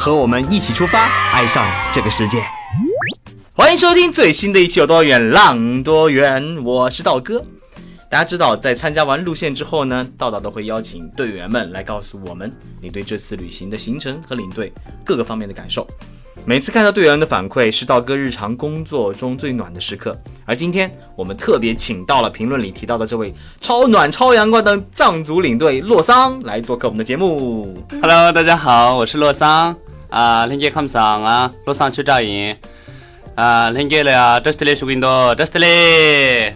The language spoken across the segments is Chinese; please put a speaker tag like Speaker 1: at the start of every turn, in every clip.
Speaker 1: 和我们一起出发，爱上这个世界。欢迎收听最新的一期《有多远浪多远》，我是道哥。大家知道，在参加完路线之后呢，道道都会邀请队员们来告诉我们你对这次旅行的行程和领队各个方面的感受。每次看到队员的反馈，是道哥日常工作中最暖的时刻。而今天我们特别请到了评论里提到的这位超暖超阳光的藏族领队洛桑来做客我们的节目。
Speaker 2: Hello，大家好，我是洛桑啊，林杰看不上啊，洛桑去扎营啊，林杰了呀，这是里属于多，这是里。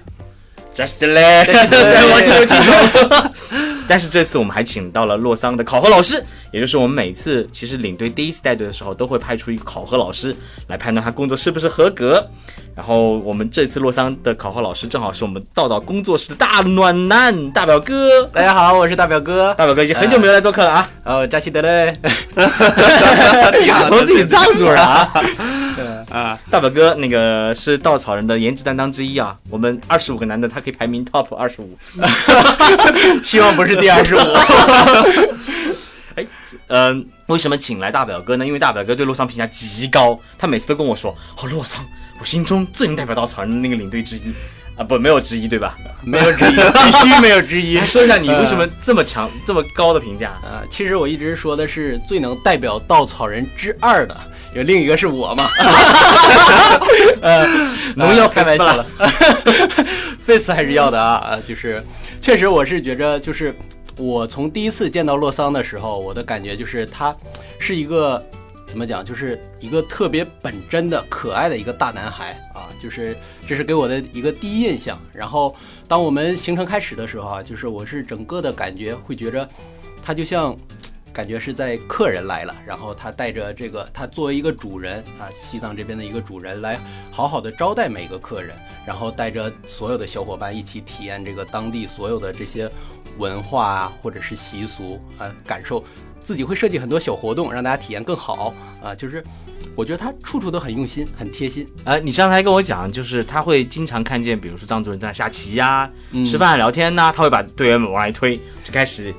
Speaker 1: Just 嘞，我就有听懂。 但是这次我们还请到了洛桑的考核老师，也就是我们每次其实领队第一次带队的时候，都会派出一个考核老师来判断他工作是不是合格。然后我们这次洛桑的考核老师正好是我们道道工作室的大暖男大表哥。
Speaker 3: 大家好，我是大表哥。
Speaker 1: 大表哥已经很久没有来做客了啊，
Speaker 3: 哦，扎西德嘞。
Speaker 1: 假装自己藏族人啊。
Speaker 2: 啊，
Speaker 1: 大表哥那个是稻草人的颜值担当之一啊，我们二十五个男的，他可以排名 top 二十五。
Speaker 3: 希望不是第二十五。
Speaker 1: 哎，嗯、为什么请来大表哥呢？因为大表哥对洛桑评价极高，他每次都跟我说：“哦，洛桑，我心中最能代表稻草人的那个领队之一。”啊，不，没有之一，对吧？
Speaker 3: 没有之一，必须没有之一。
Speaker 1: 说一下你为什么这么强、这么高的评价？
Speaker 3: 呃，其实我一直说的是最能代表稻草人之二的，有另一个是我嘛。呃，
Speaker 1: 农药
Speaker 3: 开玩笑了，face 还是要的啊。呃，就是确实我是觉着，就是我从第一次见到洛桑的时候，我的感觉就是他是一个。怎么讲？就是一个特别本真的、可爱的一个大男孩啊！就是这是给我的一个第一印象。然后，当我们行程开始的时候啊，就是我是整个的感觉会觉着，他就像，感觉是在客人来了，然后他带着这个，他作为一个主人啊，西藏这边的一个主人来好好的招待每个客人，然后带着所有的小伙伴一起体验这个当地所有的这些文化啊，或者是习俗啊，感受。自己会设计很多小活动，让大家体验更好啊！就是我觉得他处处都很用心，很贴心。
Speaker 1: 呃，你上台跟我讲，就是他会经常看见，比如说藏族人在那下棋呀、
Speaker 3: 嗯
Speaker 1: 吃饭聊天呐、他会把队员们往外推，就开始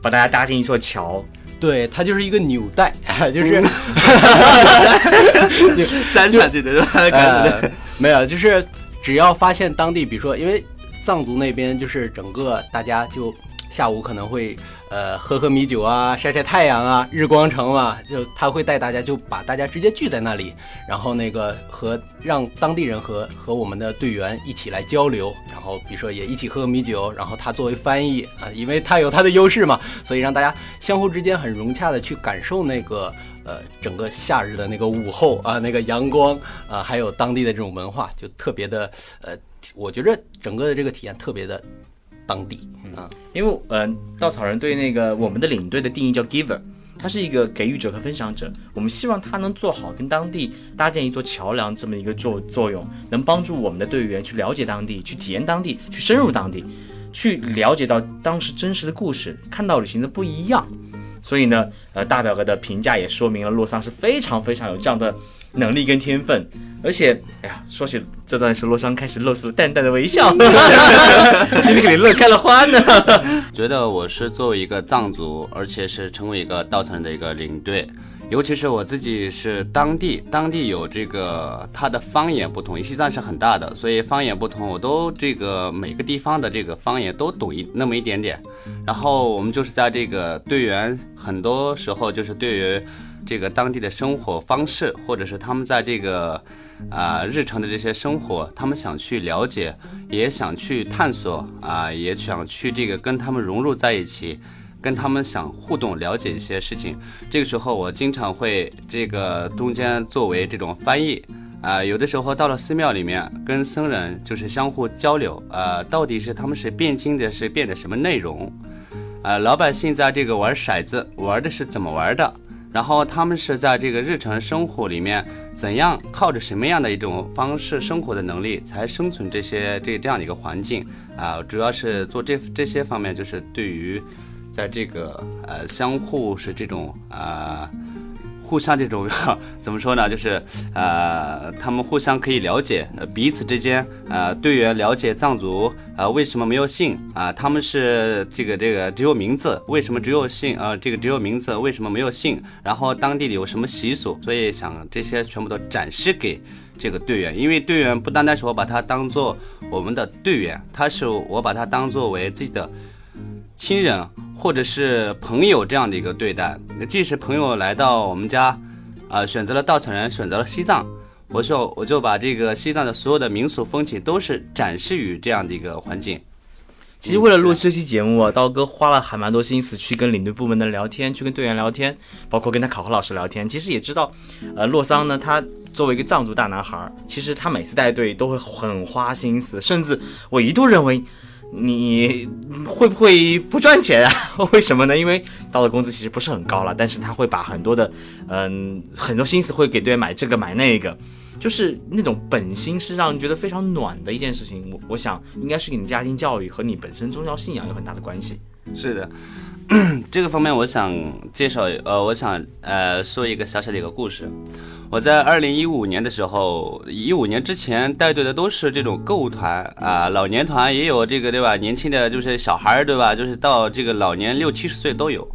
Speaker 1: 把大家搭进一座桥。
Speaker 3: 对他就是一个纽带，就是、
Speaker 2: 粘上去的，
Speaker 3: 呃，没有，就是只要发现当地，比如说，因为藏族那边就是整个大家就下午可能会呃喝喝米酒啊，晒晒太阳啊，日光城啊，就他会带大家就把大家直接聚在那里，然后那个和让当地人和和我们的队员一起来交流，然后比如说也一起喝喝米酒，然后他作为翻译啊，因为他有他的优势嘛，所以让大家相互之间很融洽的去感受那个。呃，整个夏日的那个午后啊，那个阳光啊，还有当地的这种文化，就特别的呃，我觉着整个的这个体验特别的当地啊。
Speaker 1: 因为嗯、呃，稻草人对那个我们的领队的定义叫 giver，他是一个给予者和分享者。我们希望他能做好跟当地搭建一座桥梁这么一个作作用，能帮助我们的队员去了解当地，去体验当地，去深入当地，去了解到当时真实的故事，看到旅行的不一样。所以呢，呃，大表哥的评价也说明了洛桑是非常非常有这样的能力跟天分，而且，哎呀，说起这段时，洛桑开始露出了淡淡的微笑，心里给你乐开了花呢。
Speaker 2: 觉得我是作为一个藏族，而且是成为一个稻草人的一个领队，尤其是我自己是当地，当地有这个它的方言不同，西藏是很大的，所以方言不同，我都这个每个地方的这个方言都懂一那么一点点。然后我们就是在这个队员，很多时候就是对于这个当地的生活方式，或者是他们在这个啊、日常的这些生活，他们想去了解，也想去探索啊、也想去这个跟他们融入在一起。跟他们想互动、了解一些事情，这个时候我经常会这个中间作为这种翻译，啊、有的时候到了寺庙里面跟僧人就是相互交流，呃，到底是他们是辩经的，是辩的什么内容？呃，老百姓在这个玩骰子玩的是怎么玩的？然后他们是在这个日常生活里面，怎样靠着什么样的一种方式生活的能力，才生存这些这这样的一个环境啊？主要是做这这些方面，就是对于在这个呃相互是这种啊。互相这种 怎么说呢？就是呃，他们互相可以了解彼此之间，呃，队员了解藏族啊为什么没有姓啊？他们是这个这个只有名字，为什么只有姓？呃，这个只有名字，为什么没有姓？然后当地的有什么习俗？所以想这些全部都展示给这个队员，因为队员不单单是我把他当做我们的队员，他是我把他当作为自己的亲人。或者是朋友这样的一个对待，即使朋友来到我们家，啊，选择了稻草人，选择了西藏，我就我就把这个西藏的所有的民俗风情都是展示于这样的一个环境。
Speaker 1: 其实为了录这期节目啊，刀哥花了还蛮多心思去跟领队部门的聊天，去跟队员聊天，包括跟他考核老师聊天。其实也知道，呃，洛桑呢，他作为一个藏族大男孩，其实他每次带队都会很花心思，甚至我一度认为。你会不会不赚钱啊？为什么呢？因为到的工资其实不是很高了，但是他会把很多的，嗯，很多心思会给对方买这个买那个，就是那种本心是让人觉得非常暖的一件事情。我我想应该是跟你家庭教育和你本身宗教信仰有很大的关系。
Speaker 2: 是的，这个方面我想介绍，呃，我想呃说一个小小的一个故事。我在二零一五年的时候，一五年之前带队的都是这种购物团啊，老年团也有这个对吧？年轻的就是小孩儿对吧？就是到这个老年六七十岁都有，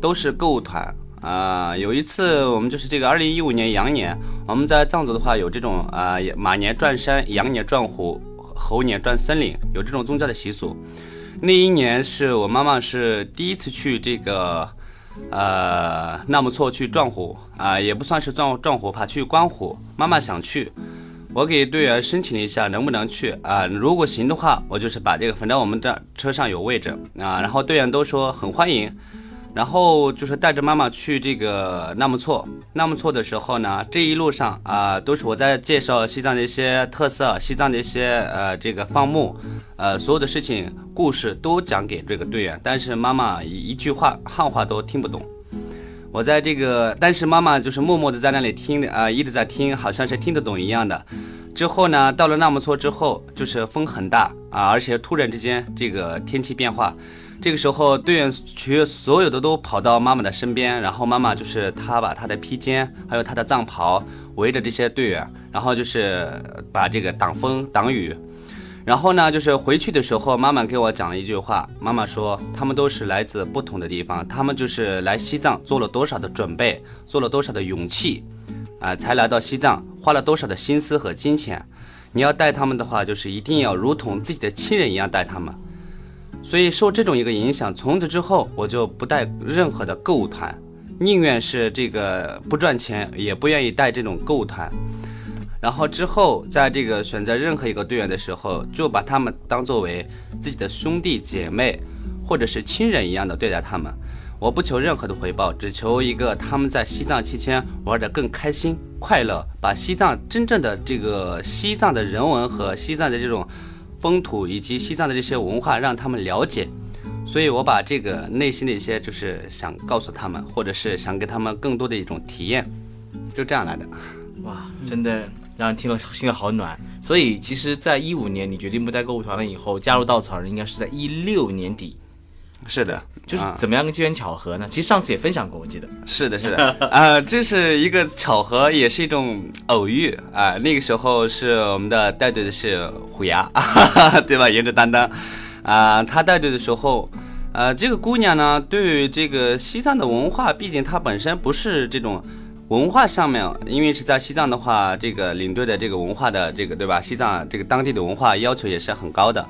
Speaker 2: 都是购物团啊。有一次我们就是这个二零一五年羊年，我们在藏族的话有这种啊马年转山，羊年转虎，猴年转森林，有这种宗教的习俗。那一年是我妈妈是第一次去这个。呃，纳木错去撞虎啊，也不算是撞撞虎，怕去观虎。妈妈想去，我给队员申请了一下，能不能去啊？如果行的话，我就是把这个，反正我们这车上有位置啊。然后队员都说很欢迎。然后就是带着妈妈去这个纳木错，纳木错的时候呢，这一路上啊，都是我在介绍西藏的一些特色，西藏的一些呃这个放牧，呃所有的事情故事都讲给这个队员，但是妈妈一一句话汉话都听不懂。我在这个，但是妈妈就是默默的在那里听，啊一直在听，好像是听得懂一样的。之后呢，到了纳木错之后，就是风很大啊，而且突然之间这个天气变化。这个时候，队员全所有的都跑到妈妈的身边，然后妈妈就是她把她的披肩，还有她的藏袍围着这些队员，然后就是把这个挡风挡雨。然后呢，就是回去的时候，妈妈给我讲了一句话，妈妈说他们都是来自不同的地方，他们就是来西藏做了多少的准备，做了多少的勇气，啊，才来到西藏，花了多少的心思和金钱。你要带他们的话，就是一定要如同自己的亲人一样带他们。所以受这种一个影响，从此之后我就不带任何的购物团，宁愿是这个不赚钱，也不愿意带这种购物团。然后之后在这个选择任何一个队员的时候，就把他们当作为自己的兄弟姐妹，或者是亲人一样的对待他们。我不求任何的回报，只求一个他们在西藏期间玩得更开心、快乐，把西藏真正的这个西藏的人文和西藏的这种。风土以及西藏的这些文化，让他们了解，所以我把这个内心的一些，就是想告诉他们，或者是想给他们更多的一种体验，就这样来的。
Speaker 1: 哇，真的让人听了心里好暖。所以其实，在一五年你决定不带购物团了以后，加入稻草人应该是在一六年底。
Speaker 2: 是的，
Speaker 1: 就是怎么样个机缘巧合呢？其实上次也分享过，我记得。
Speaker 2: 是的，是的，啊，这是一个巧合，也是一种偶遇啊。那个时候是我们的带队的是虎牙，对吧？颜值担当，啊，他带队的时候，呃，这个姑娘呢，对于这个西藏的文化，毕竟她本身不是这种文化上面，因为是在西藏的话，这个领队的这个文化的这个，对吧？西藏这个当地的文化要求也是很高的。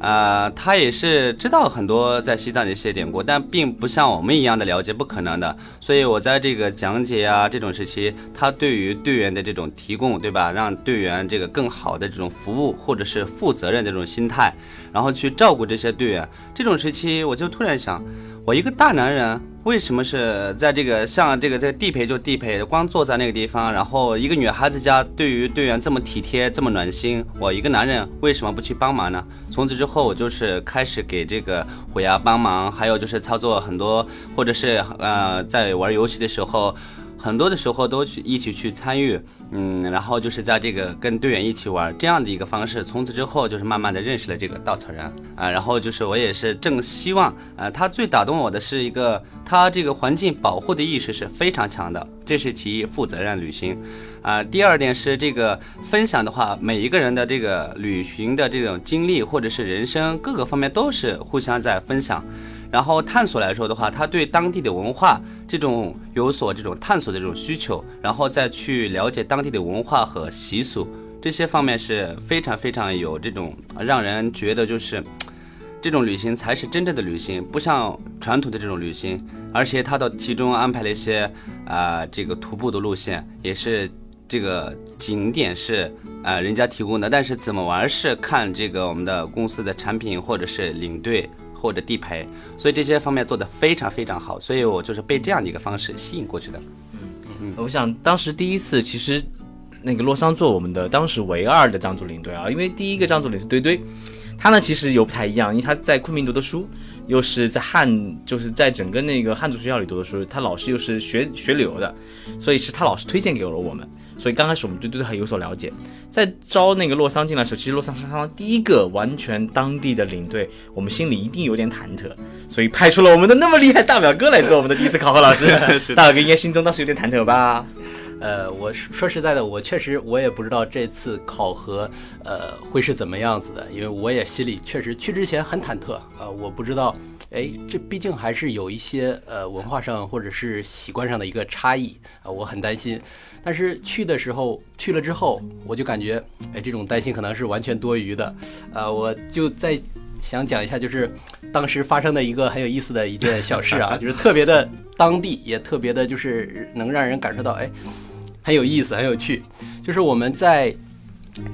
Speaker 2: 呃，他也是知道很多在西藏的一些典故，但并不像我们一样的了解，不可能的。所以我在这个讲解啊这种时期，他对于队员的这种提供，对吧？让队员这个更好的这种服务，或者是负责任的这种心态，然后去照顾这些队员。这种时期，我就突然想，我一个大男人，为什么是在这个像这个这个地陪就地陪，光坐在那个地方，然后一个女孩子家对于队员这么体贴这么暖心，我一个男人为什么不去帮忙呢？从此之后，我就是开始给这个虎牙帮忙，还有就是操作很多，或者是呃在玩游戏的时候。很多的时候都去一起去参与，嗯，然后就是在这个跟队员一起玩这样的一个方式。从此之后就是慢慢的认识了这个稻草人啊，然后就是我也是正希望啊，他最打动我的是一个他这个环境保护的意识是非常强的，这是其一，负责任旅行啊。第二点是这个分享的话，每一个人的这个旅行的这种经历或者是人生各个方面都是互相在分享。然后探索来说的话，他对当地的文化这种有所这种探索的这种需求，然后再去了解当地的文化和习俗这些方面是非常非常有这种让人觉得就是这种旅行才是真正的旅行，不像传统的这种旅行。而且他的其中安排了一些啊这个徒步的路线，也是这个景点是啊人家提供的，但是怎么玩是看这个我们的公司的产品或者是领队。或者地陪，所以这些方面做得非常非常好，所以我就是被这样的一个方式吸引过去的。
Speaker 1: 嗯嗯，我想当时第一次，其实那个洛桑做我们的当时唯二的藏族领队啊，因为第一个藏族领队堆堆，他呢其实有不太一样，因为他在昆明读的书，又是在汉，就是在整个那个汉族学校里读的书，他老师又是学学旅游的，所以是他老师推荐给了我们。所以刚开始我们就对他有所了解，在招那个洛桑进来的时候，其实洛桑是他第一个完全当地的领队，我们心里一定有点忐忑，所以派出了我们的那么厉害大表哥来做我们的第一次考核老师。大表哥应该心中当时有点忐忑吧？
Speaker 3: 呃，我说实在的，我确实我也不知道这次考核呃会是怎么样子的，因为我也心里确实去之前很忐忑啊，我不知道，哎，这毕竟还是有一些呃文化上或者是习惯上的一个差异啊，我很担心。但是去的时候去了之后，我就感觉，哎，这种担心可能是完全多余的，呃，我就在想讲一下，就是当时发生的一个很有意思的一件小事啊，就是特别的当地，也特别的，就是能让人感受到，哎，很有意思，很有趣。就是我们在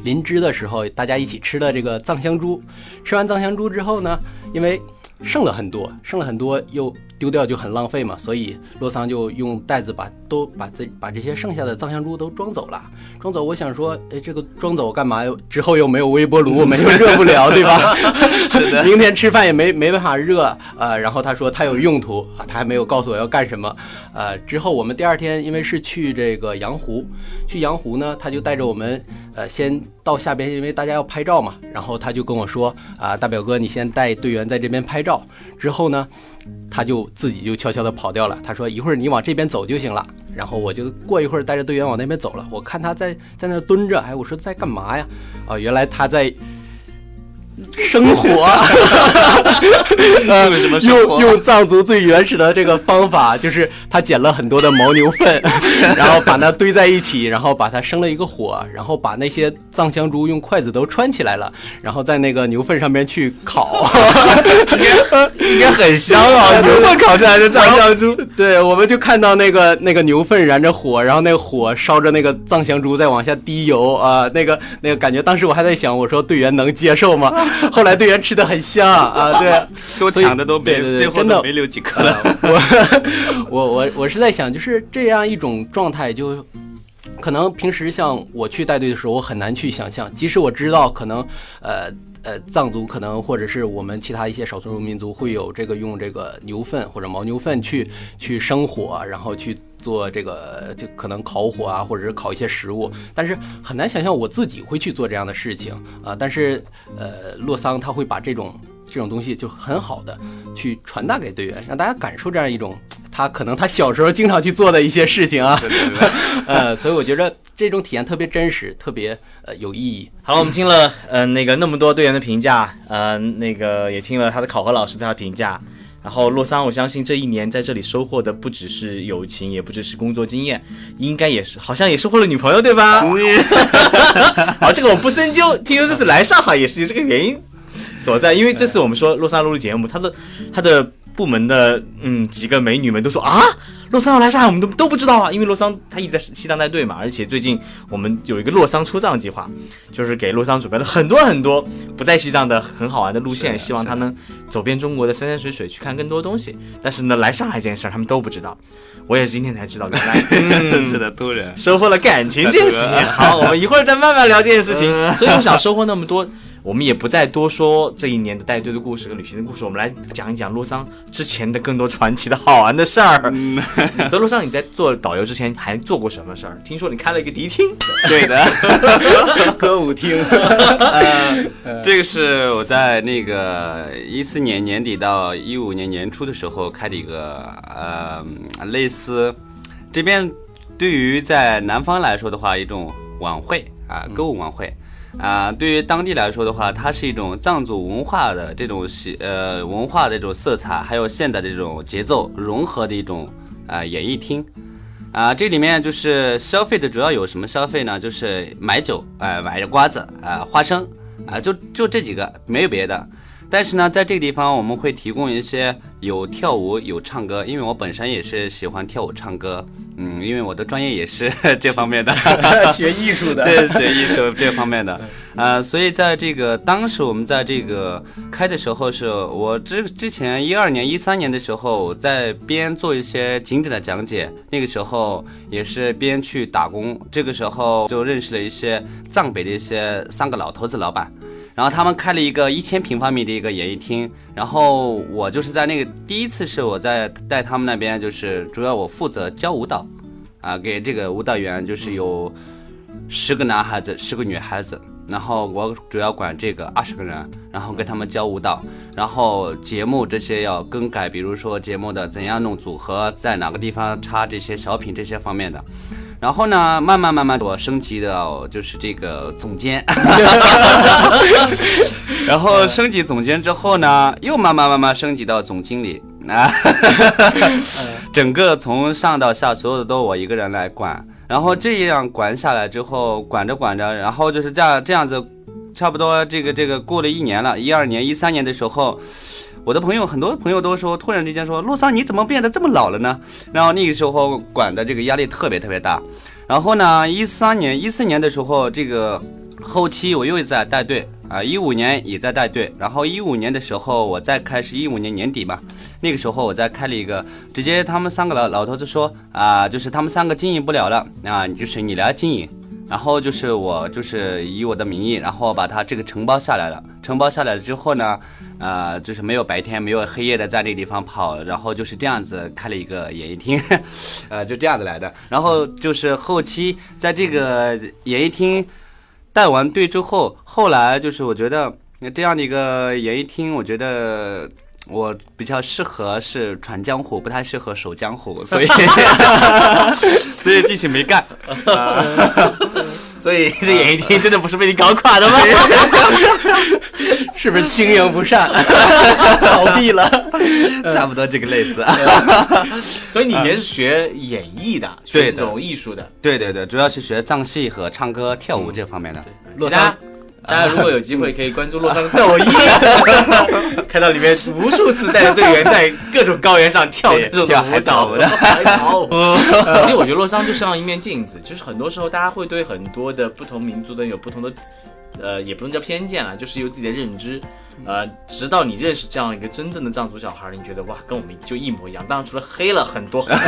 Speaker 3: 林芝的时候，大家一起吃的这个藏香猪，吃完藏香猪之后呢，因为剩了很多，剩了很多又。丢掉就很浪费嘛，所以洛桑就用袋子把都把这把这些剩下的藏香猪都装走了。装走，我想说，哎，这个装走干嘛？之后又没有微波炉，我们又热不了，对吧？明天吃饭也没没办法热啊。然后他说他有用途啊，他还没有告诉我要干什么。呃，之后我们第二天因为是去这个羊湖，去羊湖呢，他就带着我们呃先到下边，因为大家要拍照嘛。然后他就跟我说啊，大表哥，你先带队员在这边拍照。之后呢？他就自己就悄悄地跑掉了。他说：“一会儿你往这边走就行了。”然后我就过一会儿带着队员往那边走了。我看他在在那蹲着，哎，我说在干嘛呀？哦，原来他在。生火，用用 藏族最原始的这个方法，就是他捡了很多的牦牛粪，然后把它堆在一起，然后把它生了一个火，然后把那些藏香猪用筷子都穿起来了，然后在那个牛粪上面去烤，
Speaker 1: 应该应该很香啊！牛粪烤出来的藏香猪，
Speaker 3: 对，我们就看到那个那个牛粪燃着火，然后那个火烧着那个藏香猪在往下滴油啊，那个那个感觉，当时我还在想，我说队员能接受吗？后来队员吃的很香啊，对，
Speaker 2: 都抢的都没，
Speaker 3: 最
Speaker 2: 后都没留几颗了。
Speaker 3: 我我我我是在想，就是这样一种状态，就可能平时像我去带队的时候，我很难去想象。即使我知道，可能呃呃藏族可能或者是我们其他一些少数民族会有这个用这个牛粪或者牦牛粪去去生火，然后去。做这个就可能烤火啊，或者是烤一些食物，但是很难想象我自己会去做这样的事情啊。但是呃，洛桑他会把这种这种东西就很好的去传达给队员，让大家感受这样一种他可能他小时候经常去做的一些事情啊。呃，所以我觉得这种体验特别真实，特别呃有意义。
Speaker 1: 好了，我们听了嗯那个那么多队员的评价，嗯那个也听了他的考核老师对他的评价。然后洛桑，我相信这一年在这里收获的不只是友情，也不只是工作经验，应该也是，好像也收获了女朋友，对吧？好，这个我不深究。听说这次来上海也是有这个原因所在，因为这次我们说洛桑录的节目，他的他的部门的嗯几个美女们都说啊，洛桑要来上海，我们都都不知道啊，因为洛桑他一直在西藏带队嘛，而且最近我们有一个洛桑出藏计划，就是给洛桑准备了很多很多不在西藏的很好玩的路线，希望他能走遍中国的山山水水，去看更多东西。但是呢，来上海这件事儿他们都不知道，我也是今天才知道，原来 嗯
Speaker 2: 是的，突然。
Speaker 1: 收获了感情惊喜。好，我们一会儿再慢慢聊这件事情。所以我想收获那么多，我们也不再多说这一年的带队的故事和旅行的故事，我们来讲一讲洛桑之前的更多传奇的好玩的事儿。所以洛桑，你在做导游之前还做过什么事儿？听说你开了一个迪厅，
Speaker 2: 对的，
Speaker 3: 歌舞厅，
Speaker 2: 这个是我在那个一四年年底到一五年年初的时候开的一个呃类似这边对于在南方来说的话一种晚会啊歌舞晚会。啊，对于当地来说的话，它是一种藏族文化的这种喜呃文化的这种色彩，还有现代的这种节奏融合的一种啊、演艺厅。啊，这里面就是消费的主要有什么消费呢？就是买酒，哎、买瓜子，啊、花生，啊、就就这几个，没有别的。但是呢，在这个地方我们会提供一些有跳舞、有唱歌，因为我本身也是喜欢跳舞、唱歌，嗯，因为我的专业也是 这方面的。
Speaker 3: 学艺术的，
Speaker 2: 对，学艺术这方面的，呃，所以在这个当时我们在这个开的时候，是我之之前一二年、一三年的时候，在边做一些景点的讲解，那个时候也是边去打工，这个时候就认识了一些藏北的一些三个老头子老板。然后他们开了一个一千平方米的一个演艺厅，然后我就是在那个第一次是我在带他们那边，就是主要我负责教舞蹈，啊，给这个舞蹈员就是有十个男孩子，十个女孩子，然后我主要管这个二十个人，然后跟他们教舞蹈，然后节目这些要更改，比如说节目的怎样弄组合，在哪个地方插这些小品这些方面的。然后呢，慢慢慢慢我升级到就是这个总监，然后升级总监之后呢，又慢慢慢慢升级到总经理啊，整个从上到下所有的都我一个人来管。然后这样管下来之后，管着管着，然后就是这样这样子，差不多这个这个过了一年了，一二年、一三年的时候。我的朋友很多朋友都说，突然之间说，陆桑你怎么变得这么老了呢？然后那个时候管的这个压力特别特别大。然后呢，一三年、一四年的时候，这个后期我又在带队啊，一五年也在带队。然后一五年的时候，我再开始一五年年底嘛，那个时候我再开了一个，直接他们三个老老头子说啊，就是他们三个经营不了了啊，就是你来经营。然后就是我就是以我的名义，然后把他这个承包下来了。承包下来了之后呢，呃，就是没有白天没有黑夜的在那个地方跑，然后就是这样子开了一个演艺厅，呃，就这样子来的。然后就是后期在这个演艺厅带完队之后，后来就是我觉得这样的一个演艺厅，我觉得。我比较适合是闯江湖，不太适合守江湖，所以 所以继续没干。
Speaker 1: 所以这演艺厅真的不是被你搞垮的吗？
Speaker 3: 是不是经营不善，倒闭了？
Speaker 2: 差不多这个类似。
Speaker 1: 所以你以前是学演艺的，学这种艺术的。
Speaker 2: 对对对，主要是学藏戏和唱歌、跳舞这方面的。
Speaker 1: 其他大家如果有机会可以关注洛桑的抖音，看到里面无数次带着队员在各种高原上跳各种
Speaker 2: 跳
Speaker 1: 舞蹈
Speaker 2: 海草
Speaker 1: 海草舞。其实我觉得洛桑就像一面镜子，就是很多时候大家会对很多的不同民族的人有不同的。呃，也不能叫偏见了，就是有自己的认知，呃，直到你认识这样一个真正的藏族小孩，你觉得哇，跟我们就一模一样。当然，除了黑了很多，很多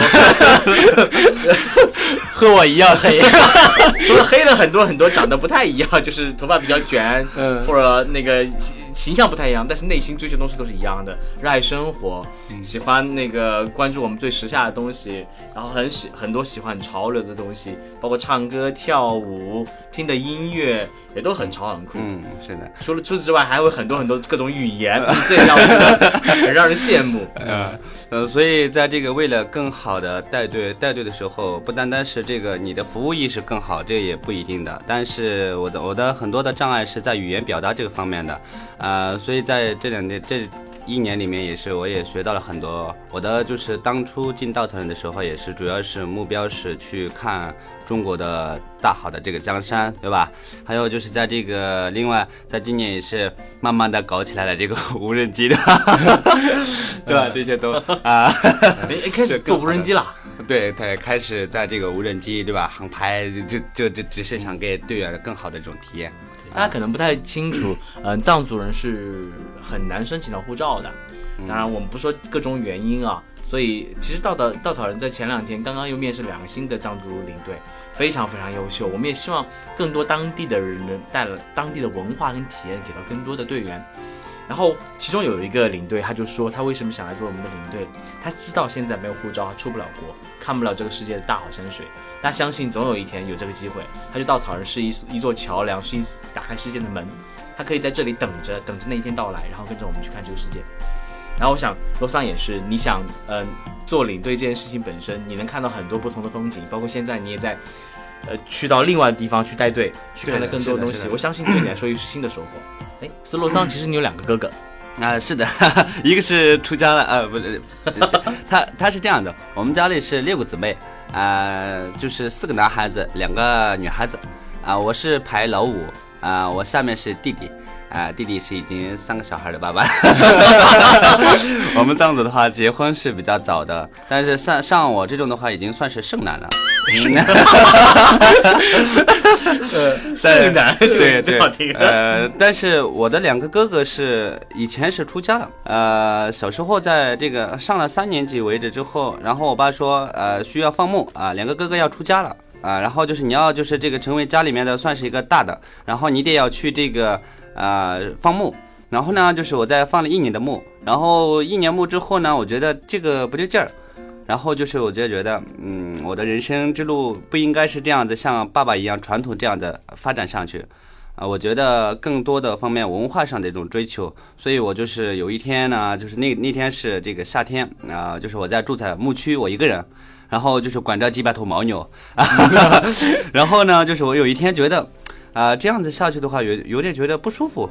Speaker 3: 和我一样黑。
Speaker 1: 除了黑了很多很多，长得不太一样，就是头发比较卷，
Speaker 3: 嗯
Speaker 1: 或者那个形形象不太一样，但是内心追求的东西都是一样的，热爱生活，喜欢那个关注我们最时下的东西，然后很喜很多喜欢潮流的东西，包括唱歌、跳舞、听的音乐也都很潮很酷。
Speaker 2: 嗯，是的。
Speaker 1: 除了除此之外，还有很多很多各种语言，这也让我觉得很让人羡慕。
Speaker 2: 呃呃，所以在这个为了更好的带队带队的时候，不单单是这个你的服务意识更好，这也不一定的。但是我的我的很多的障碍是在语言表达这个方面的，呃，所以在这两年这一年里面也是我也学到了很多。我的就是当初进稻草人的时候，也是主要是目标是去看中国的大好的这个江山，对吧？还有就是在这个另外，在今年也是慢慢的搞起来了这个无人机的，对吧？这些都 啊，
Speaker 1: 哎，开始做无人机了。
Speaker 2: 对，他开始在这个无人机，对吧？航拍，就就就只是想给队员更好的这种体验。
Speaker 1: 大家可能不太清楚，嗯，藏族人是很难申请到护照的。当然，我们不说各种原因啊。所以，其实稻的稻草人在前两天刚刚又面试两个新的藏族领队，非常非常优秀。我们也希望更多当地的人能带了当地的文化跟体验给到更多的队员。然后，其中有一个领队，他就说他为什么想来做我们的领队？他知道现在没有护照，他出不了国，看不了这个世界的大好山水。他相信总有一天有这个机会。他就稻草人是一一座桥梁，是一打开世界的门。他可以在这里等着，等着那一天到来，然后跟着我们去看这个世界。然后我想，罗桑也是，你想，嗯，做领队这件事情本身，你能看到很多不同的风景，包括现在你也在，呃，去到另外的地方去带队，去看到更多的东西。我相信对你来说又是新的收获。哎，所以罗桑，其实你有两个哥哥，
Speaker 2: 啊，是的，一个是出家了，呃，不是，他他是这样的，我们家里是六个姊妹，啊，就是四个男孩子，两个女孩子，啊，我是排老五，啊，我下面是弟弟。啊，弟弟是已经三个小孩的爸爸。我们藏族的话，结婚是比较早的，但是像像我这种的话，已经算是剩男了。
Speaker 1: 剩男，
Speaker 2: 对对，呃，但是我的两个哥哥是以前是出家了，呃，小时候在这个上了三年级为止之后，然后我爸说，呃，需要放牧啊，两个哥哥要出家了。啊，然后就是你要就是这个成为家里面的算是一个大的，然后你得要去这个呃放牧，然后呢就是我在放了一年的牧，然后一年牧之后呢，我觉得这个不对劲儿，然后就是我就觉得嗯我的人生之路不应该是这样子像爸爸一样传统这样的发展上去，啊，我觉得更多的方面文化上的一种追求，所以我就是有一天呢，就是那那天是这个夏天啊，就是我在住在牧区，我一个人。然后就是管着几百头牦牛，然后呢，就是我有一天觉得，啊，这样子下去的话有有点觉得不舒服，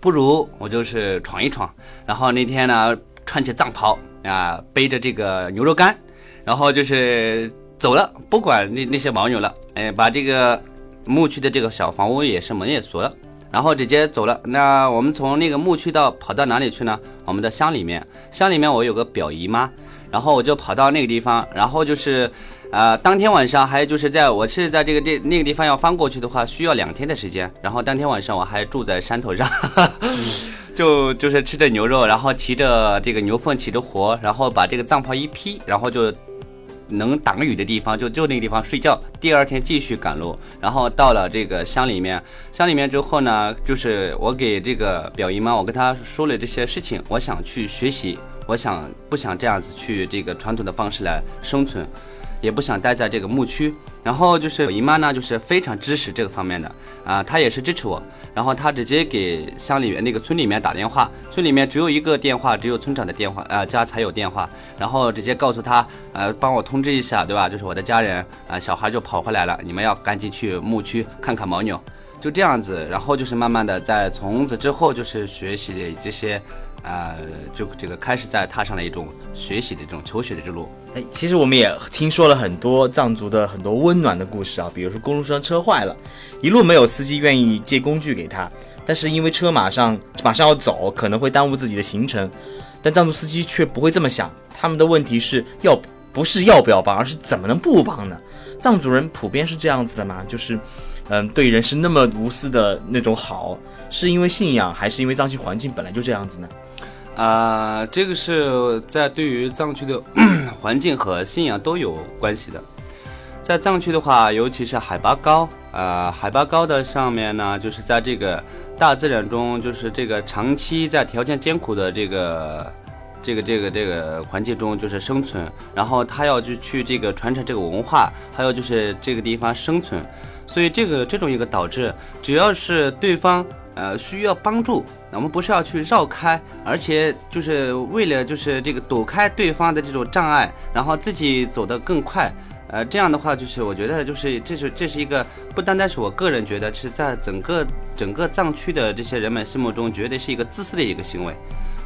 Speaker 2: 不如我就是闯一闯。然后那天呢，穿起藏袍啊，背着这个牛肉干，然后就是走了，不管那那些牦牛了，哎，把这个牧区的这个小房屋也是门也锁了，然后直接走了。那我们从那个牧区到跑到哪里去呢？我们的乡里面，乡里面我有个表姨妈。然后我就跑到那个地方，然后就是，呃，当天晚上还有就是在我是在这个地那个地方要翻过去的话，需要两天的时间。然后当天晚上我还住在山头上，就就是吃着牛肉，然后骑着这个牛粪起着火，然后把这个藏袍一披，然后就能挡雨的地方就就那个地方睡觉。第二天继续赶路，然后到了这个乡里面，乡里面之后呢，就是我给这个表姨妈，我跟她说了这些事情，我想去学习。我想不想这样子去这个传统的方式来生存，也不想待在这个牧区。然后就是我姨妈呢，就是非常支持这个方面的啊，她也是支持我。然后她直接给乡里面那个村里面打电话，村里面只有一个电话，只有村长的电话啊家才有电话。然后直接告诉他，呃，帮我通知一下，对吧？就是我的家人啊，小孩就跑回来了，你们要赶紧去牧区看看牦牛。就这样子，然后就是慢慢的在从此之后就是学习这些。呃，就这个开始在踏上了一种学习的这种求学的之路。
Speaker 1: 哎，其实我们也听说了很多藏族的很多温暖的故事啊，比如说公路上车坏了，一路没有司机愿意借工具给他，但是因为车马上马上要走，可能会耽误自己的行程，但藏族司机却不会这么想，他们的问题是要不是要不要帮，而是怎么能不帮呢？藏族人普遍是这样子的嘛？就是，嗯，对人是那么无私的那种好，是因为信仰，还是因为藏区环境本来就这样子呢？
Speaker 2: 啊，这个是在对于藏区的 环境和信仰都有关系的。在藏区的话，尤其是海拔高，呃，海拔高的上面呢，就是在这个大自然中，就是这个长期在条件艰苦的这个这个这个这个环境中就是生存，然后他要去去这个传承这个文化，还有就是这个地方生存，所以这个这种一个导致，只要是对方。呃，需要帮助，我们不是要去绕开，而且就是为了就是这个躲开对方的这种障碍，然后自己走得更快。呃，这样的话，就是我觉得就是这是这是一个不单单是我个人觉得是在整个整个藏区的这些人们心目中，绝对是一个自私的一个行为。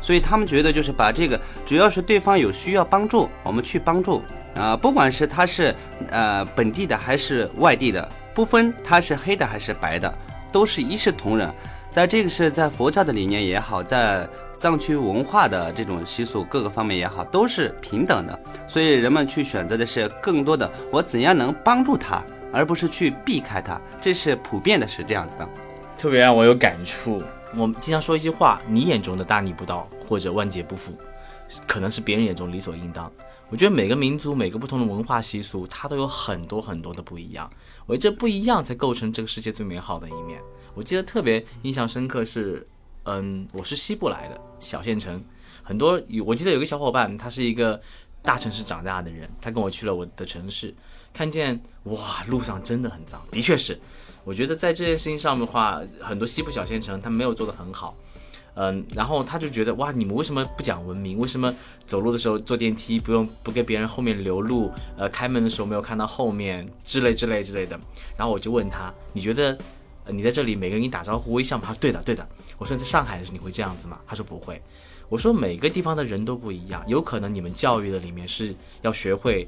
Speaker 2: 所以他们觉得就是把这个，只要是对方有需要帮助，我们去帮助。啊，不管是他是呃本地的还是外地的。不分他是黑的还是白的，都是一视同仁。在这个是在佛教的理念也好，在藏区文化的这种习俗各个方面也好，都是平等的。所以人们去选择的是更多的我怎样能帮助他，而不是去避开他。这是普遍的，是这样子的。
Speaker 1: 特别让我有感触。我们经常说一句话：你眼中的大逆不道或者万劫不复，可能是别人眼中理所应当。我觉得每个民族、每个不同的文化习俗，它都有很多很多的不一样。我觉得这不一样才构成这个世界最美好的一面。我记得特别印象深刻是，嗯，我是西部来的小县城，很多我记得有个小伙伴，他是一个大城市长大的人，他跟我去了我的城市，看见哇，路上真的很脏，的确是。我觉得在这件事情上的话，很多西部小县城他没有做得很好，嗯，然后他就觉得哇，你们为什么不讲文明？为什么走路的时候坐电梯不用不给别人后面留路？呃，开门的时候没有看到后面之类之类之类的。然后我就问他，你觉得？你在这里，每个人给你打招呼微笑吗？他说对的，对的。我说在上海的时候你会这样子吗？他说不会。我说每个地方的人都不一样，有可能你们教育的里面是要学会，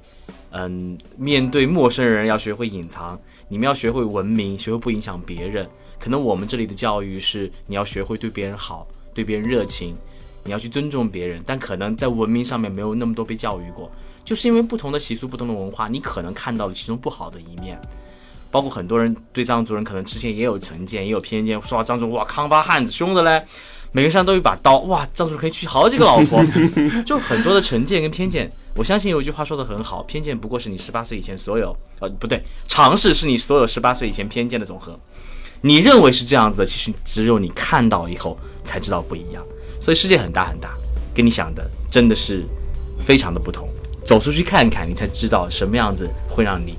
Speaker 1: 嗯，面对陌生人要学会隐藏，你们要学会文明，学会不影响别人。可能我们这里的教育是你要学会对别人好，对别人热情，你要去尊重别人。但可能在文明上面没有那么多被教育过，就是因为不同的习俗、不同的文化，你可能看到了其中不好的一面。包括很多人对藏族人可能之前也有成见，也有偏见，说藏族哇康巴汉子凶的嘞，每个身上都有一把刀，哇藏族人可以娶好几个老婆，就很多的成见跟偏见。我相信有一句话说的很好，偏见不过是你十八岁以前所有，呃不对，常识是你所有十八岁以前偏见的总和。你认为是这样子的，其实只有你看到以后才知道不一样。所以世界很大很大，跟你想的真的是非常的不同。走出去看看，你才知道什么样子会让你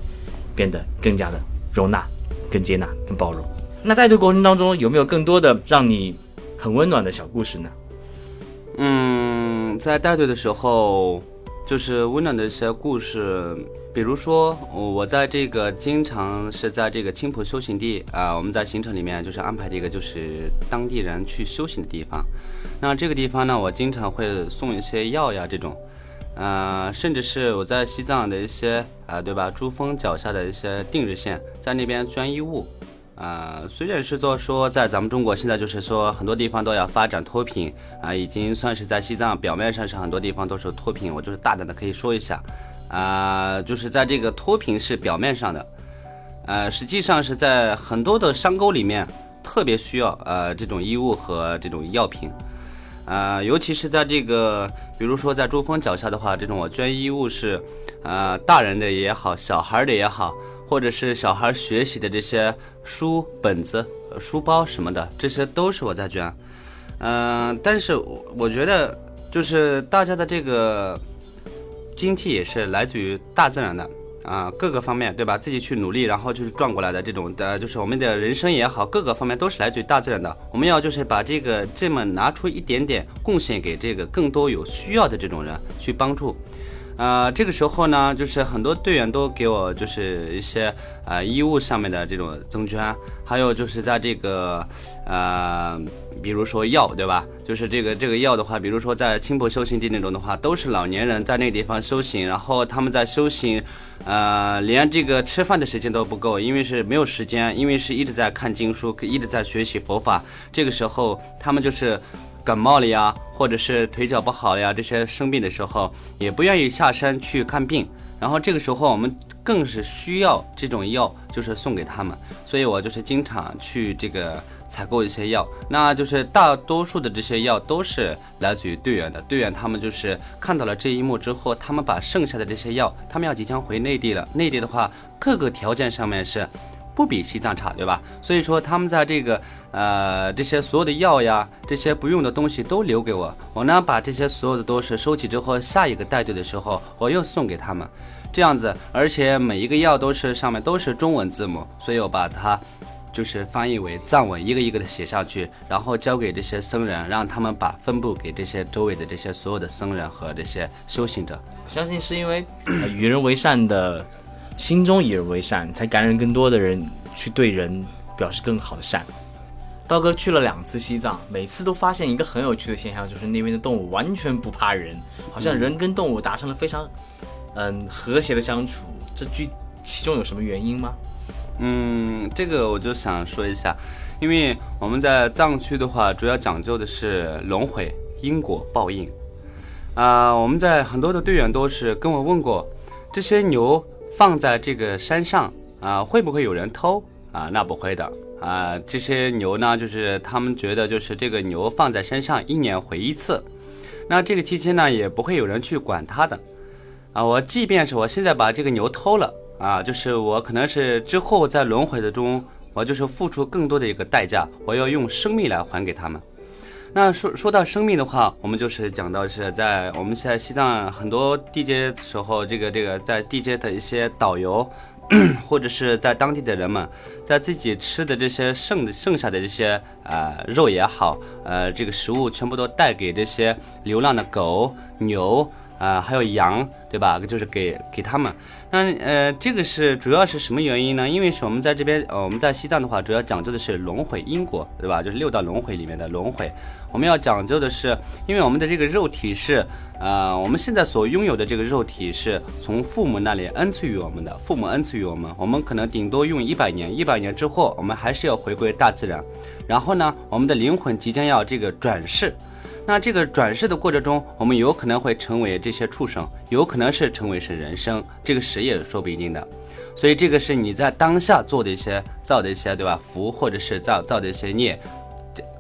Speaker 1: 变得更加的。容纳、更接纳、更包容。那带队过程当中有没有更多的让你很温暖的小故事呢？
Speaker 2: 嗯，在带队的时候，就是温暖的一些故事，比如说我在这个经常是在这个青浦修行地啊，我们在行程里面就是安排的一个就是当地人去修行的地方。那这个地方呢，我经常会送一些药呀这种。呃，甚至是我在西藏的一些啊，对吧？珠峰脚下的一些定日县，在那边捐衣物。啊，虽然是做说在咱们中国现在就是说很多地方都要发展脱贫啊，已经算是在西藏表面上是很多地方都是脱贫。我就是大胆的可以说一下，啊，就是在这个脱贫是表面上的，呃，实际上是在很多的山沟里面特别需要呃这种衣物和这种药品。呃，尤其是在这个，比如说在珠峰脚下的话，这种我捐衣物是，呃，大人的也好，小孩的也好，或者是小孩学习的这些书本子、书包什么的，这些都是我在捐。嗯，但是我觉得，就是大家的这个经济也是来自于大自然的。啊，各个方面对吧？自己去努力，然后就是赚过来的这种的，就是我们的人生也好，各个方面都是来自于大自然的。我们要就是把这个这么拿出一点点贡献给这个更多有需要的这种人去帮助。呃，这个时候呢，就是很多队员都给我就是一些呃衣物上面的这种增捐，还有就是在这个呃，比如说药，对吧？就是这个这个药的话，比如说在青浦修行地那种的话，都是老年人在那个地方修行，然后他们在修行，呃，连这个吃饭的时间都不够，因为是没有时间，因为是一直在看经书，一直在学习佛法。这个时候他们就是。感冒了呀，或者是腿脚不好呀，这些生病的时候也不愿意下山去看病，然后这个时候我们更是需要这种药，就是送给他们，所以我就是经常去这个采购一些药，那就是大多数的这些药都是来自于队员的，队员他们就是看到了这一幕之后，他们把剩下的这些药，他们要即将回内地了，内地的话各个条件上面是。不比西藏差，对吧？所以说他们在这个呃这些所有的药呀，这些不用的东西都留给我，我呢把这些所有的都是收起之后，下一个带队的时候我又送给他们，这样子，而且每一个药都是上面都是中文字母，所以我把它就是翻译为藏文，一个一个的写上去，然后交给这些僧人，让他们把分布给这些周围的这些所有的僧人和这些修行者。
Speaker 1: 我相信是因为与人为善的。心中以人为善，才感染更多的人去对人表示更好的善。刀哥去了两次西藏，每次都发现一个很有趣的现象，就是那边的动物完全不怕人，好像人跟动物达成了非常嗯和谐的相处。这具其中有什么原因吗？
Speaker 2: 嗯，这个我就想说一下，因为我们在藏区的话，主要讲究的是轮回、因果报应。啊，我们在很多的队员都是跟我问过，这些牛放在这个山上啊，会不会有人偷啊？那不会的啊，这些牛呢，就是他们觉得就是这个牛放在山上，一年回一次，那这个期间呢，也不会有人去管它的。啊，我即便是我现在把这个牛偷了啊，就是我可能是之后在轮回的中，我就是付出更多的一个代价，我要用生命来还给他们。那说说到生命的话，我们就是讲到是在我们现在西藏很多地阶时候，这个这个在地阶的一些导游，或者是在当地的人们，在自己吃的这些剩剩下的这些呃肉也好，呃这个食物全部都带给这些流浪的狗牛。啊，还有羊，对吧？就是给给他们。那呃，这个是主要是什么原因呢？因为是我们在这边，呃，我们在西藏的话，主要讲究的是轮回因果，对吧？就是六道轮回里面的轮回。我们要讲究的是，因为我们的这个肉体是，呃，我们现在所拥有的这个肉体是从父母那里恩赐予我们的，父母恩赐予我们，我们可能顶多用一百年，一百年之后，我们还是要回归大自然。然后呢，我们的灵魂即将要这个转世。那这个转世的过程中，我们有可能会成为这些畜生，有可能是成为是人生，这个谁也说不一定的。所以这个是你在当下做的一些造的一些，对吧？福或者是造造的一些孽，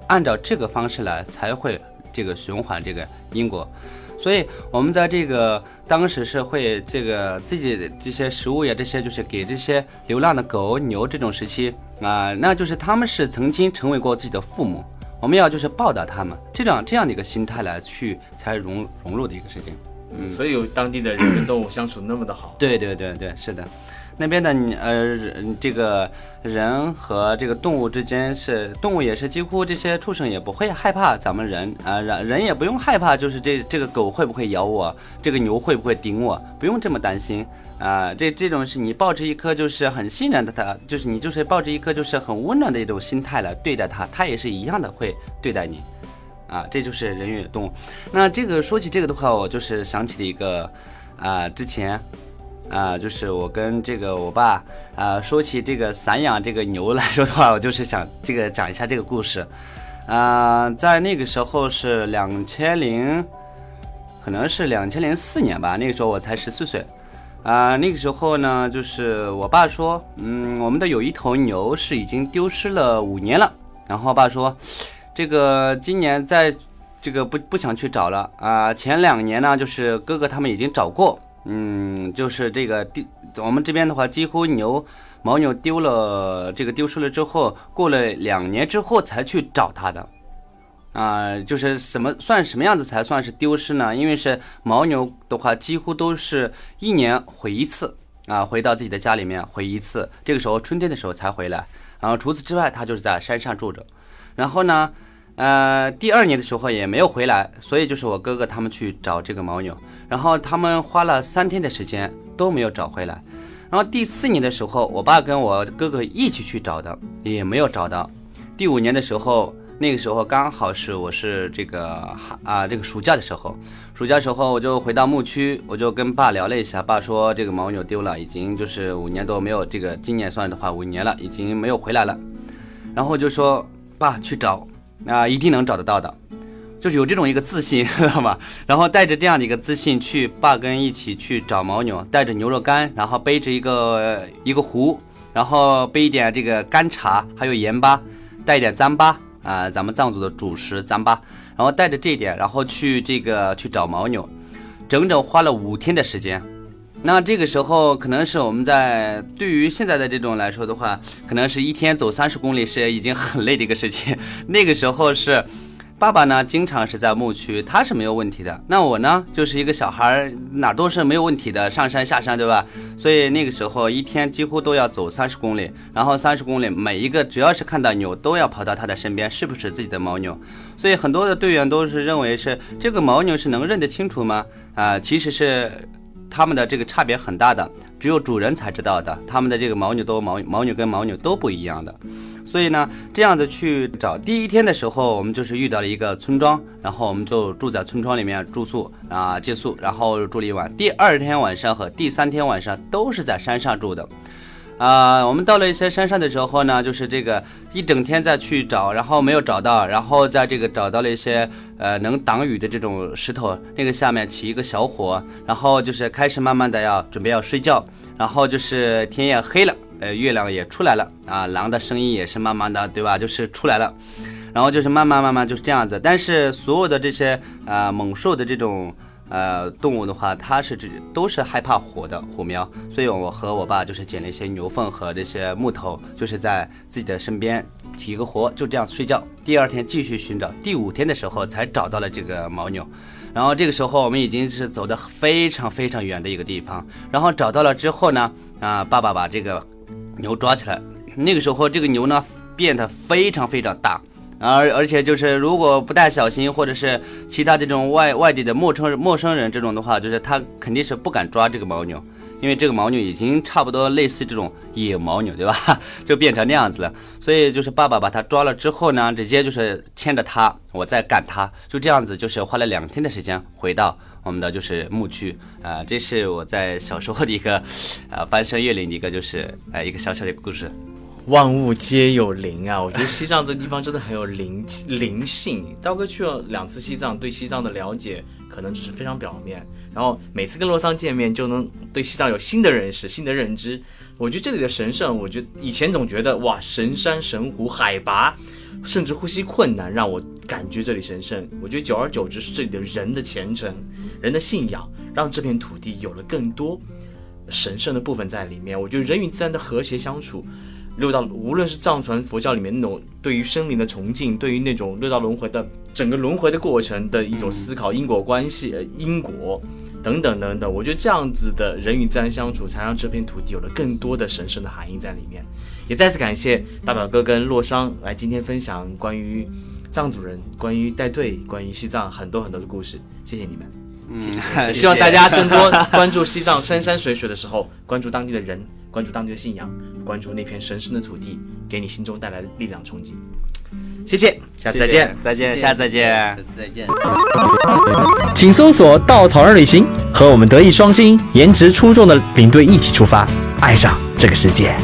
Speaker 2: 按照这个方式来才会这个循环这个因果。所以我们在这个当时是会这个自己的这些食物呀，这些就是给这些流浪的狗牛这种时期啊，那就是他们是曾经成为过自己的父母。我们要就是报答他们，这样这样的一个心态来去才融融入的一个事情。
Speaker 1: 嗯，所以有当地的人跟动物相处那么的好。
Speaker 2: 对对对对，是的。那边的呃，这个人和这个动物之间是动物也是几乎这些畜生也不会害怕咱们人啊，人人也不用害怕，就是这这个狗会不会咬我，这个牛会不会顶我，不用这么担心啊。这这种是你抱着一颗就是很信任的它，就是你就是抱着一颗就是很温暖的一种心态来对待它，它也是一样的会对待你啊。这就是人与动物。那这个说起这个的话，我就是想起了一个啊，之前。啊，就是我跟这个我爸啊说起这个散养这个牛来说的话，我就是想这个讲一下这个故事。啊，在那个时候是两千零，可能是两千零四年吧，那个时候我才十四岁。啊，那个时候呢，就是我爸说，嗯，我们的有一头牛是已经丢失了五年了。然后爸说，这个今年在这个不不想去找了啊。前两年呢，就是哥哥他们已经找过。嗯，就是这个丢，我们这边的话，几乎牛牦牛丢了，这个丢失了之后，过了两年之后才去找它的，啊，就是什么算什么样子才算是丢失呢？因为是牦牛的话，几乎都是一年回一次啊，回到自己的家里面回一次，这个时候春天的时候才回来，然后除此之外，它就是在山上住着，然后呢。呃，第二年的时候也没有回来，所以就是我哥哥他们去找这个牦牛，然后他们花了三天的时间都没有找回来，然后第四年的时候，我爸跟我哥哥一起去找的，也没有找到。第五年的时候，那个时候刚好是我是这个啊这个暑假的时候，暑假时候我就回到牧区，我就跟爸聊了一下，爸说这个牦牛丢了，已经就是五年多没有这个，今年算的话五年了，已经没有回来了，然后就说爸去找。啊，一定能找得到的，就是有这种一个自信，知道吗？然后带着这样的一个自信去爸跟一起去找牦牛，带着牛肉干，然后背着一个一个壶，然后背一点这个干茶，还有盐巴，带一点糌粑啊，咱们藏族的主食糌粑，然后带着这点，然后去这个去找牦牛，整整花了五天的时间。那这个时候可能是我们在对于现在的这种来说的话，可能是一天走三十公里是已经很累的一个事情。那个时候是爸爸呢，经常是在牧区，他是没有问题的。那我呢，就是一个小孩，哪都是没有问题的，上山下山，对吧？所以那个时候一天几乎都要走三十公里，然后三十公里每一个只要是看到牛，都要跑到他的身边，是不是自己的牦牛？所以很多的队员都是认为是这个牦牛是能认得清楚吗？啊，其实是。它们的这个差别很大的，只有主人才知道的。它们的这个牦牛都牦牦牛跟牦牛都不一样的，所以呢，这样子去找。第一天的时候，我们就是遇到了一个村庄，然后我们就住在村庄里面住宿啊，借宿，然后住了一晚。第二天晚上和第三天晚上都是在山上住的。啊、我们到了一些山上的时候呢，就是这个一整天再去找，然后没有找到，然后在这个找到了一些呃能挡雨的这种石头，那个下面起一个小火，然后就是开始慢慢的要准备要睡觉，然后就是天也黑了，呃月亮也出来了啊，狼的声音也是慢慢的对吧，就是出来了。然后就是慢慢慢慢就是这样子，但是所有的这些呃猛兽的这种呃动物的话，它是只都是害怕火的火苗，所以我和我爸就是捡了一些牛粪和这些木头，就是在自己的身边起一个火，就这样睡觉。第二天继续寻找，第五天的时候才找到了这个牦牛。然后这个时候我们已经是走的非常非常远的一个地方，然后找到了之后呢，啊、爸爸把这个牛抓起来，那个时候这个牛呢变得非常非常大。而而且就是如果不太小心，或者是其他这种外外地的陌生陌生人这种的话，就是他肯定是不敢抓这个牦牛，因为这个牦牛已经差不多类似这种野牦牛，对吧？就变成那样子了。所以就是爸爸把它抓了之后呢，直接就是牵着它，我再赶它，就这样子，就是花了两天的时间回到我们的就是牧区啊、这是我在小时候的一个呃翻山越岭的一个就是呃一个小小的故事。
Speaker 1: 万物皆有灵啊！我觉得西藏这地方真的很有灵灵性。刀哥去了两次西藏，对西藏的了解可能只是非常表面，然后每次跟洛桑见面，就能对西藏有新的认识、新的认知。我觉得这里的神圣，我觉得以前总觉得哇，神山神湖、海拔，甚至呼吸困难，让我感觉这里神圣。我觉得久而久之，是这里的人的虔诚、人的信仰，让这片土地有了更多神圣的部分在里面。我觉得人与自然的和谐相处。六道无论是藏传佛教里面那种对于生灵的崇敬，对于那种六道轮回的整个轮回的过程的一种思考，因果关系、因果等等等等，我觉得这样子的人与自然相处，才让这片土地有了更多的神圣的含义在里面。也再次感谢大表哥跟洛桑来今天分享关于藏族人、关于带队、关于西藏很多很多的故事，谢谢你们。
Speaker 2: 嗯，
Speaker 1: 希望大家更多关注西藏山山水水的时候，关注当地的人，关注当地的信仰，关注那片神圣的土地，给你心中带来的力量冲击。谢谢，下次再见。
Speaker 2: 再见，下次再见
Speaker 3: 下。次再见。
Speaker 1: 请搜索“稻草人旅行”，和我们德艺双馨、颜值出众的领队一起出发，爱上这个世界。